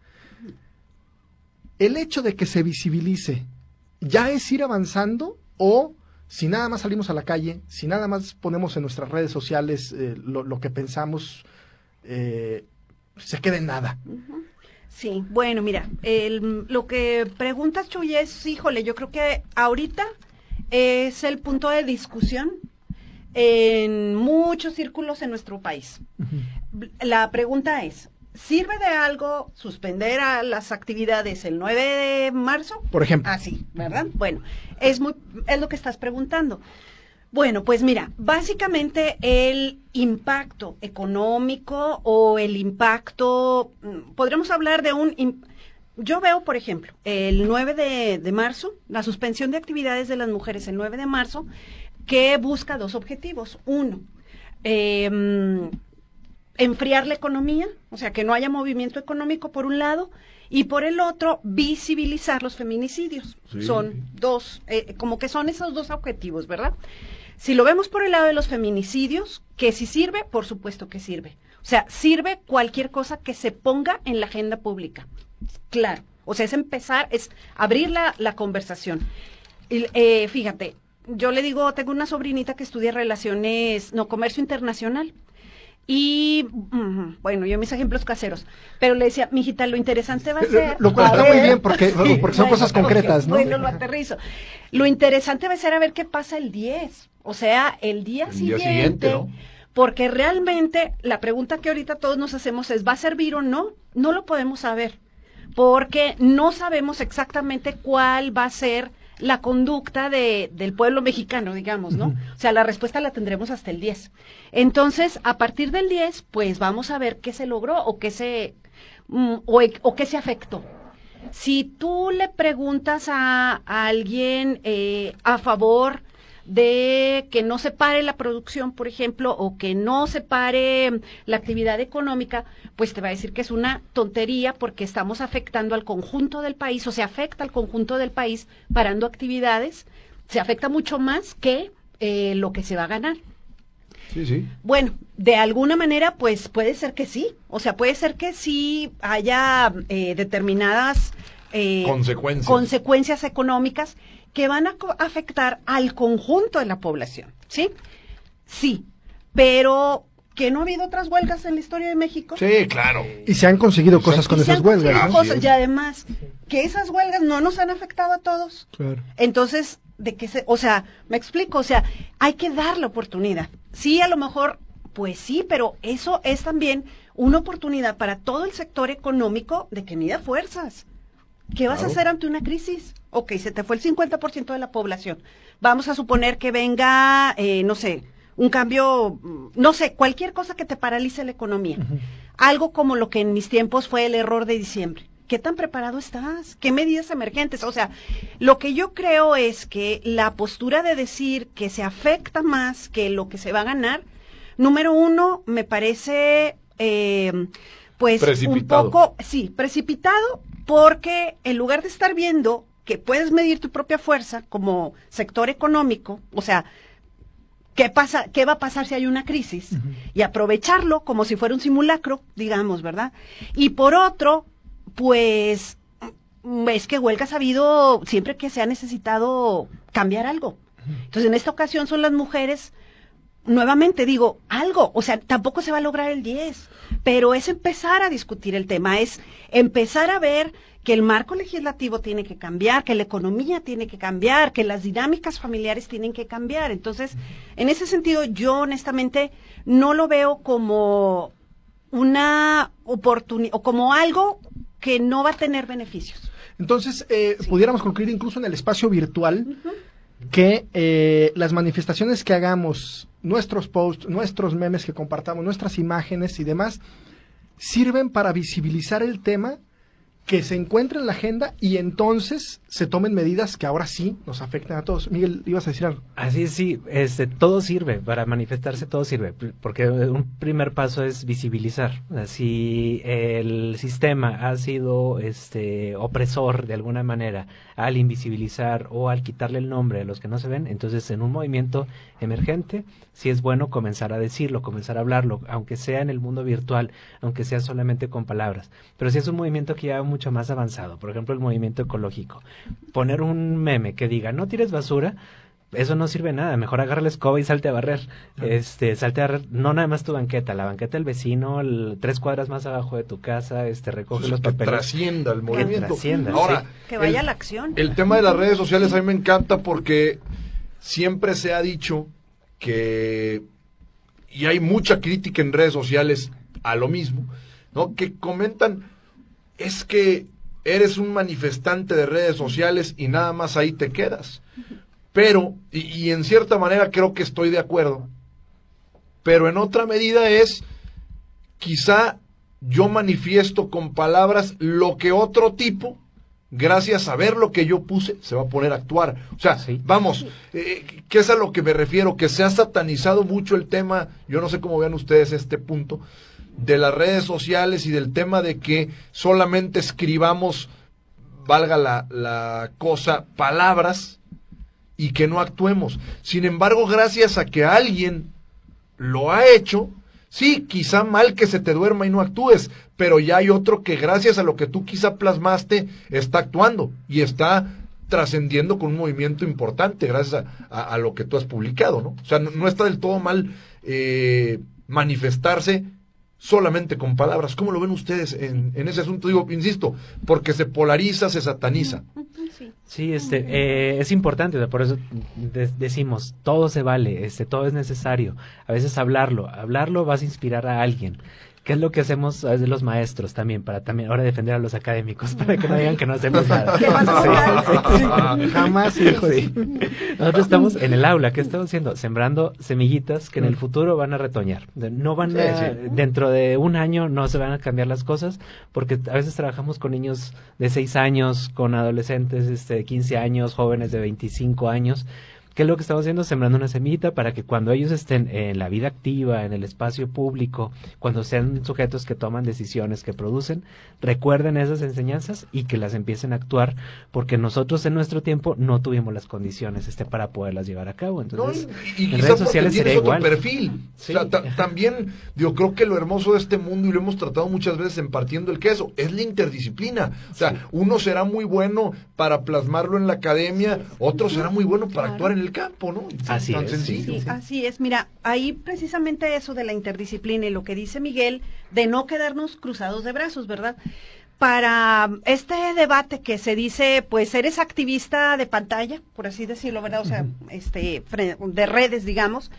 El hecho de que se visibilice ya es ir avanzando o si nada más salimos a la calle si nada más ponemos en nuestras redes sociales eh, lo, que pensamos eh, se queda en nada Sí, bueno, mira, lo que preguntas, Chuy, es, híjole, yo creo que ahorita es el punto de discusión en muchos círculos en nuestro país. La pregunta es, ¿sirve de algo suspender a las actividades el 9 de marzo? Por ejemplo. Así, ¿verdad? Bueno, es, muy, es lo que estás preguntando. Bueno, pues mira, básicamente el impacto económico o el impacto, mm, podríamos hablar de un... Yo veo, por ejemplo, el 9 de, marzo, la suspensión de actividades de las mujeres el 9 de marzo, que busca dos objetivos. Uno, em, enfriar la economía, o sea, que no haya movimiento económico por un lado, y por el otro, visibilizar los feminicidios. Son dos, eh, como que son esos dos objetivos, ¿verdad? Si lo vemos por el lado de los feminicidios, que si sirve, por supuesto que sirve. O sea, sirve cualquier cosa que se ponga en la agenda pública. Claro. O sea, es empezar, es abrir la, conversación. Y, eh, fíjate, yo le digo, tengo una sobrinita que estudia relaciones, no, comercio internacional. Y bueno, yo mis ejemplos caseros, pero le decía, mijita, lo interesante va a ser. Lo cuenta muy bien porque, porque son cosas concretas, ¿no? Bueno, lo aterrizo. Lo interesante va a ser a ver qué pasa el 10, o sea, el día siguiente. Porque realmente la pregunta que ahorita todos nos hacemos es, ¿va a servir o no? No lo podemos saber, porque no sabemos exactamente cuál va a ser la conducta de, del pueblo mexicano, digamos, ¿no? O sea, la respuesta la tendremos hasta el 10. Entonces, a partir del 10, pues vamos a ver qué se logró o qué se, mm, o, qué se afectó. Si tú le preguntas a, alguien eh, a favor de que no se pare la producción, por ejemplo, o que no se pare la actividad económica, pues te va a decir que es una tontería porque estamos afectando al conjunto del país o se afecta al conjunto del país parando actividades, se afecta mucho más que eh, lo que se va a ganar. Sí, sí. Bueno, de alguna manera, pues puede ser que sí. O sea, puede ser que sí haya eh, determinadas eh, consecuencias. consecuencias económicas que van a afectar al conjunto de la población, ¿sí? Sí, pero que no ha habido otras huelgas en la historia de México. Sí, claro. Y se han conseguido cosas con esas huelgas. y además, que esas huelgas no nos han afectado a todos. Claro. Entonces, de que se, o sea, me explico, o sea, hay que dar la oportunidad. Sí, a lo mejor, pues sí, pero eso es también una oportunidad para todo el sector económico de que mida fuerzas. ¿Qué vas a hacer ante una crisis? Ok, se te fue el 50% de la población. Vamos a suponer que venga, eh, no sé, un cambio, no sé, cualquier cosa que te paralice la economía. Algo como lo que en mis tiempos fue el error de diciembre. ¿Qué tan preparado estás? ¿Qué medidas emergentes? O sea, lo que yo creo es que la postura de decir que se afecta más que lo que se va a ganar, número uno, me parece, eh, pues, un poco, sí, precipitado, porque en lugar de estar viendo que puedes medir tu propia fuerza como sector económico, o sea, ¿Qué, pasa, ¿Qué va a pasar si hay una crisis? Y aprovecharlo como si fuera un simulacro, digamos, ¿verdad? Y por otro, pues es que huelgas ha habido siempre que se ha necesitado cambiar algo. Entonces, en esta ocasión son las mujeres, nuevamente digo, algo, o sea, tampoco se va a lograr el 10, pero es empezar a discutir el tema, es empezar a ver que el marco legislativo tiene que cambiar, que la economía tiene que cambiar, que las dinámicas familiares tienen que cambiar. Entonces, en ese sentido, yo honestamente no lo veo como una oportunidad o como algo que no va a tener beneficios. Entonces, eh, pudiéramos concluir incluso en el espacio virtual que eh, las manifestaciones que hagamos, nuestros posts, nuestros memes que compartamos, nuestras imágenes y demás, sirven para visibilizar el tema que se encuentre en la agenda y entonces se tomen medidas que ahora sí nos afecten a todos. Miguel, ibas a decir algo. Así es, sí, este, todo sirve, para manifestarse todo sirve, porque un primer paso es visibilizar. Si el sistema ha sido este, opresor de alguna manera al invisibilizar o al quitarle el nombre a los que no se ven, entonces en un movimiento emergente sí es bueno comenzar a decirlo, comenzar a hablarlo, aunque sea en el mundo virtual, aunque sea solamente con palabras. Pero si es un movimiento que ya mucho más avanzado, por ejemplo el movimiento ecológico, poner un meme que diga no tires basura, eso no sirve nada, mejor agarra la escoba y salte a barrer. Este, salte a barrer, no nada más tu banqueta, la banqueta del vecino, tres cuadras más abajo de tu casa, este, recoge los papeles. Que trascienda el movimiento. Ahora, que vaya a la acción. El tema de las redes sociales a mí me encanta porque siempre se ha dicho que, y hay mucha crítica en redes sociales a lo mismo, ¿no? Que comentan, es que eres un manifestante de redes sociales y nada más ahí te quedas. Pero, y, en cierta manera creo que estoy de acuerdo, pero en otra medida es, quizá yo manifiesto con palabras lo que otro tipo, gracias a ver lo que yo puse, se va a poner a actuar. O sea, vamos, eh, ¿qué es a lo que me refiero? Que se ha satanizado mucho el tema, yo no sé cómo vean ustedes este punto, de las redes sociales y del tema de que solamente escribamos, valga la, la cosa, palabras y que no actuemos. Sin embargo, gracias a que alguien lo ha hecho, sí, quizá mal que se te duerma y no actúes, pero ya hay otro que gracias a lo que tú quizá plasmaste está actuando y está trascendiendo con un movimiento importante gracias a, lo que tú has publicado, ¿no? O sea, no, está del todo mal eh, manifestarse solamente con palabras. ¿Cómo lo ven ustedes en, ese asunto? Digo, insisto, porque se polariza, se sataniza. Sí, este, eh, es importante, por eso decimos, todo se vale, este, todo es necesario. A veces hablarlo, hablarlo vas a inspirar a alguien. ¿Qué es lo que hacemos a los maestros también, para también ahora defender a los académicos, para que no digan que no hacemos nada? Jamás, hijo Nosotros estamos en el aula, ¿qué estamos haciendo? Sembrando semillitas que en el futuro van a retoñar. No van a, dentro de un año no se van a cambiar las cosas, porque a veces trabajamos con niños de 6 años, con adolescentes este, de 15 años, jóvenes de 25 años, ¿Qué es lo que estamos haciendo? Sembrando una semillita para que cuando ellos estén en la vida activa, en el espacio público, cuando sean sujetos que toman decisiones, que producen, recuerden esas enseñanzas y que las empiecen a actuar, porque nosotros en nuestro tiempo no tuvimos las condiciones este para poderlas llevar a cabo. Entonces, y, en redes sociales sería igual. perfil. también, yo creo que lo hermoso de este mundo, y lo hemos tratado muchas veces en partiendo el queso, es la interdisciplina. O sea, uno será muy bueno para plasmarlo en la academia, otro será muy bueno para actuar en el campo, ¿no? Así es. Sí, así es. Mira, ahí precisamente eso de la interdisciplina y lo que dice Miguel, de no quedarnos cruzados de brazos, ¿verdad? Para este debate que se dice, pues eres activista de pantalla, por así decirlo, ¿verdad? O sea, este, de redes, digamos,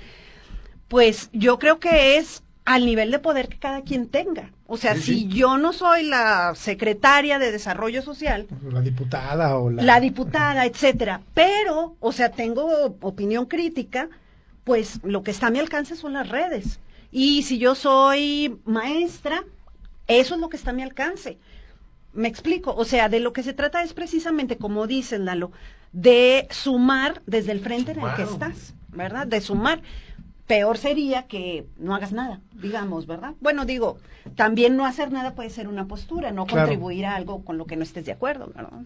pues yo creo que es al nivel de poder que cada quien tenga. O sea, si yo no soy la secretaria de Desarrollo Social, la diputada o la... la diputada, etcétera, pero, o sea, tengo opinión crítica, pues lo que está a mi alcance son las redes. Y si yo soy maestra, eso es lo que está a mi alcance. Me explico, o sea, de lo que se trata es precisamente, como dicen, Lalo, de sumar desde el frente en el que estás, ¿verdad? De sumar peor sería que no hagas nada, digamos, ¿verdad? Bueno, digo, también no hacer nada puede ser una postura, no contribuir a algo con lo que no estés de acuerdo, ¿verdad?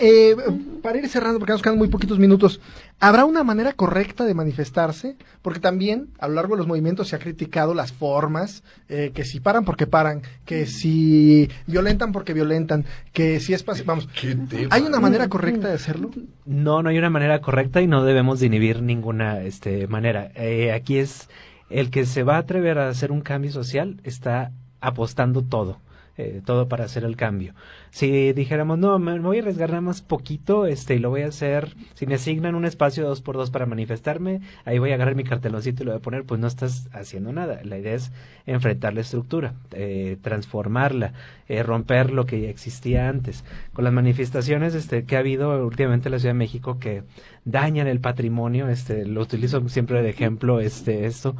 Eh, para ir cerrando, porque nos quedan muy poquitos minutos, ¿habrá una manera correcta de manifestarse? Porque también a lo largo de los movimientos se ha criticado las formas, eh, que si paran porque paran, que si violentan porque violentan, que si es... Vamos, ¿hay una manera correcta de hacerlo? No, no hay una manera correcta y no debemos inhibir ninguna este, manera. Eh, aquí es el que se va a atrever a hacer un cambio social está apostando todo. Eh, todo para hacer el cambio. Si dijéramos, no, me, voy a arriesgar nada más poquito, este, y lo voy a hacer, si me asignan un espacio dos por dos para manifestarme, ahí voy a agarrar mi carteloncito y lo voy a poner, pues no estás haciendo nada. La idea es enfrentar la estructura, eh, transformarla, eh, romper lo que existía antes. Con las manifestaciones este, que ha habido últimamente en la Ciudad de México que dañan el patrimonio, este, lo utilizo siempre de ejemplo, este, esto.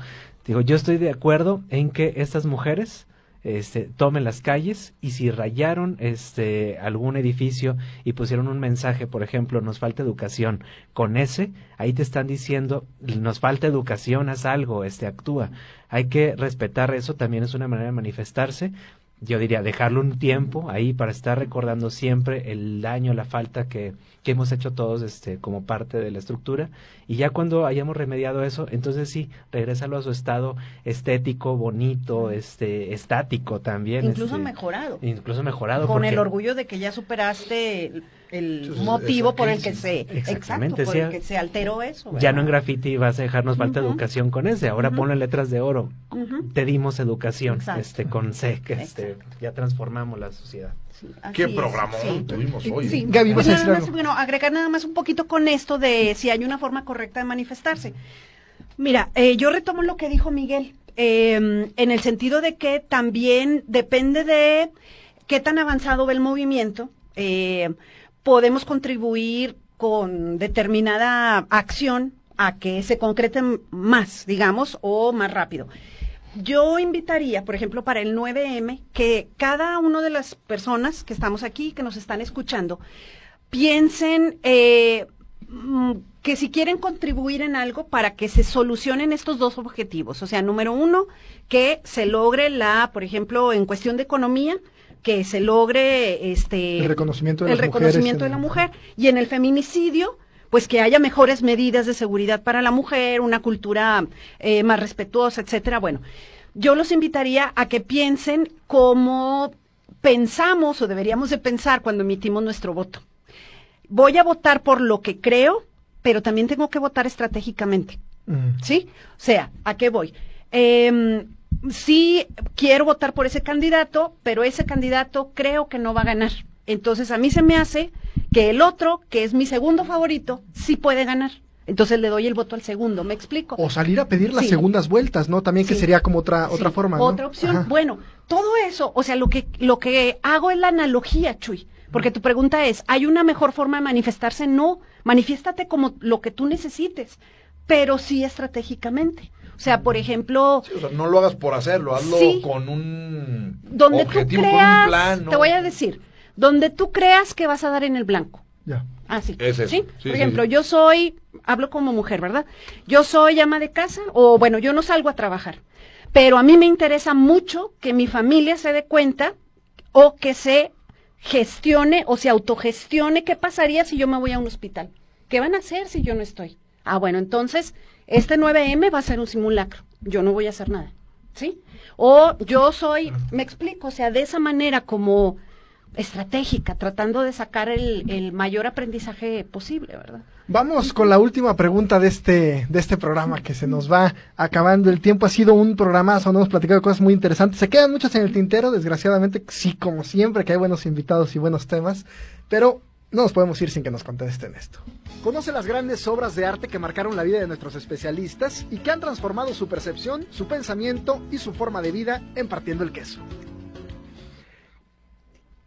Digo, yo estoy de acuerdo en que estas mujeres, este, tomen las calles y si rayaron este, algún edificio y pusieron un mensaje, por ejemplo, nos falta educación, con ese, ahí te están diciendo, nos falta educación, haz algo, este, actúa. Hay que respetar eso, también es una manera de manifestarse, yo diría dejarlo un tiempo ahí para estar recordando siempre el daño, la falta que, que hemos hecho todos este, como parte de la estructura y ya cuando hayamos remediado eso, entonces sí, regrésalo a su estado estético, bonito, este, estático también. Incluso este, mejorado. Incluso mejorado. Con el orgullo de que ya superaste el, motivo por el que se, exactamente, por el que se alteró eso. Ya no en graffiti vas a dejarnos falta educación con ese, ahora ponle letras de oro. Te dimos educación, este, con C, que este, ya transformamos la sociedad. Qué programa tuvimos hoy. Sí. Gaby, ¿vas a bueno, agregar nada más un poquito con esto de si hay una forma correcta de manifestarse. Mira, eh, yo retomo lo que dijo Miguel, em, en el sentido de que también depende de qué tan avanzado ve el movimiento, eh, podemos contribuir con determinada acción a que se concrete más, digamos, o más rápido. Yo invitaría, por ejemplo, para el 9M, que cada una de las personas que estamos aquí, que nos están escuchando, piensen eh, mm, que si quieren contribuir en algo para que se solucionen estos dos objetivos. O sea, número uno, que se logre la, por ejemplo, en cuestión de economía, que se logre este el reconocimiento de, el reconocimiento de la mujer y en el feminicidio pues que haya mejores medidas de seguridad para la mujer, una cultura eh, más respetuosa, etcétera. Bueno, yo los invitaría a que piensen cómo pensamos o deberíamos de pensar cuando emitimos nuestro voto. Voy a votar por lo que creo, pero también tengo que votar estratégicamente. Mm. ¿Sí? O sea, ¿a qué voy? Eh, sí quiero votar por ese candidato, pero ese candidato creo que no va a ganar. Entonces a mí se me hace que el otro, que es mi segundo favorito, sí puede ganar. Entonces le doy el voto al segundo, ¿me explico? O salir a pedir las segundas vueltas, ¿no? También que sería como otra otra forma, ¿no? Otra opción. Bueno, todo eso, o sea, lo que lo que hago es la analogía, Chuy, porque tu pregunta es, ¿hay una mejor forma de manifestarse? No, manifiéstate como lo que tú necesites, pero sí estratégicamente. O sea, por ejemplo... no lo hagas por hacerlo, hazlo con un donde objetivo, con un plan. Te voy a decir, donde tú creas que vas a dar en el blanco. Ya. Ah, sí. ¿Sí? Por ejemplo, yo soy, hablo como mujer, ¿verdad? Yo soy ama de casa o, bueno, yo no salgo a trabajar. Pero a mí me interesa mucho que mi familia se dé cuenta o que se gestione o se autogestione qué pasaría si yo me voy a un hospital. ¿Qué van a hacer si yo no estoy? Ah, bueno, entonces este 9M va a ser un simulacro, yo no voy a hacer nada, ¿sí? O yo soy, me explico, o sea, de esa manera como estratégica, tratando de sacar el, mayor aprendizaje posible, ¿verdad? Vamos con la última pregunta de este, de este programa que se nos va acabando el tiempo. Ha sido un programazo, no hemos platicado cosas muy interesantes. Se quedan muchas en el tintero, desgraciadamente, sí, como siempre, que hay buenos invitados y buenos temas, pero no nos podemos ir sin que nos contesten esto. Conoce las grandes obras de arte que marcaron la vida de nuestros especialistas y que han transformado su percepción, su pensamiento y su forma de vida en partiendo el queso.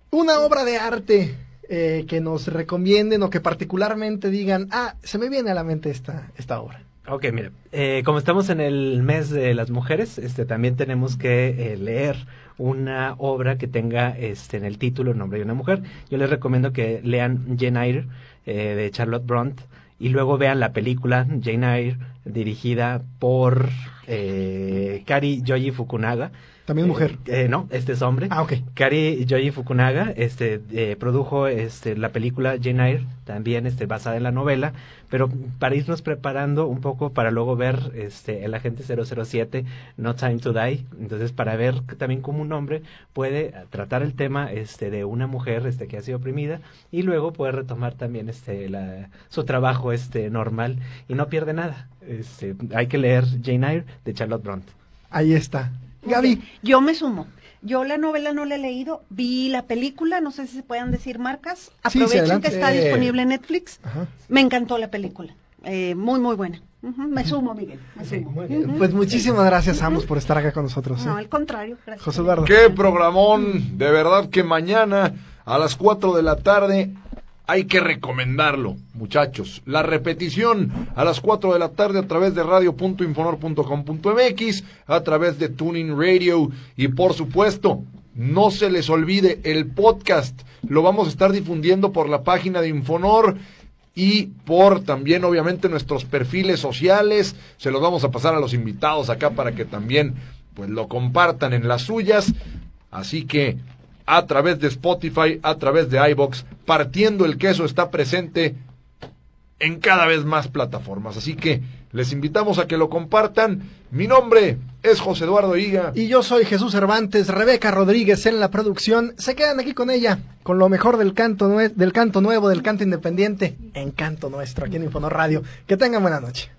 Una obra de arte eh, que nos recomienden o que particularmente digan, ah, se me viene a la mente esta, esta obra. Ok, mira, eh, como estamos en el mes de las mujeres, este, también tenemos que eh, leer una obra que tenga este, en el título el nombre de una mujer. Yo les recomiendo que lean Jane Eyre eh, de Charlotte Brunt y luego vean la película Jane Eyre dirigida por eh, Kari Yoji Fukunaga también mujer. Eh, eh, no, este es hombre. Ah, ok. Kari Yoji Fukunaga este, eh, produjo este, la película Jane Eyre, también este, basada en la novela, pero para irnos preparando un poco para luego ver este, El Agente 007, No Time to Die, entonces para ver también cómo un hombre puede tratar el tema este, de una mujer este, que ha sido oprimida y luego puede retomar también este, la, su trabajo este, normal y no pierde nada. Este, hay que leer Jane Eyre de Charlotte Bront. Ahí está. Gaby. Yo me sumo. Yo la novela no la he leído, vi la película, no sé si se puedan decir marcas. Aprovechen que está disponible en Netflix. Me encantó la película. Eh, muy, muy buena. Me sumo, Miguel. Pues muchísimas gracias a ambos por estar acá con nosotros. No, ¿eh? al contrario. Gracias. José Eduardo. Qué programón. De verdad que mañana a las 4 de la tarde hay que recomendarlo, muchachos. La repetición a las 4 de la tarde a través de radio.infonor.com.mx, a través de Tuning Radio y por supuesto, no se les olvide el podcast. Lo vamos a estar difundiendo por la página de Infonor y por también obviamente nuestros perfiles sociales. Se los vamos a pasar a los invitados acá para que también pues lo compartan en las suyas. Así que a través de Spotify, a través de iBox, partiendo el queso está presente en cada vez más plataformas. Así que les invitamos a que lo compartan. Mi nombre es José Eduardo Higa. Y yo soy Jesús Cervantes, Rebeca Rodríguez en la producción. Se quedan aquí con ella, con lo mejor del canto, del canto nuevo, del canto independiente, en canto nuestro, aquí en Infonor Radio. Que tengan buena noche.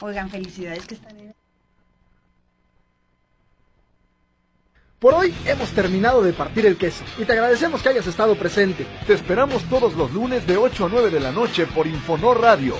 Oigan, felicidades que están en... Por hoy hemos terminado de partir el queso y te agradecemos que hayas estado presente. Te esperamos todos los lunes de 8 a 9 de la noche por Infonor Radio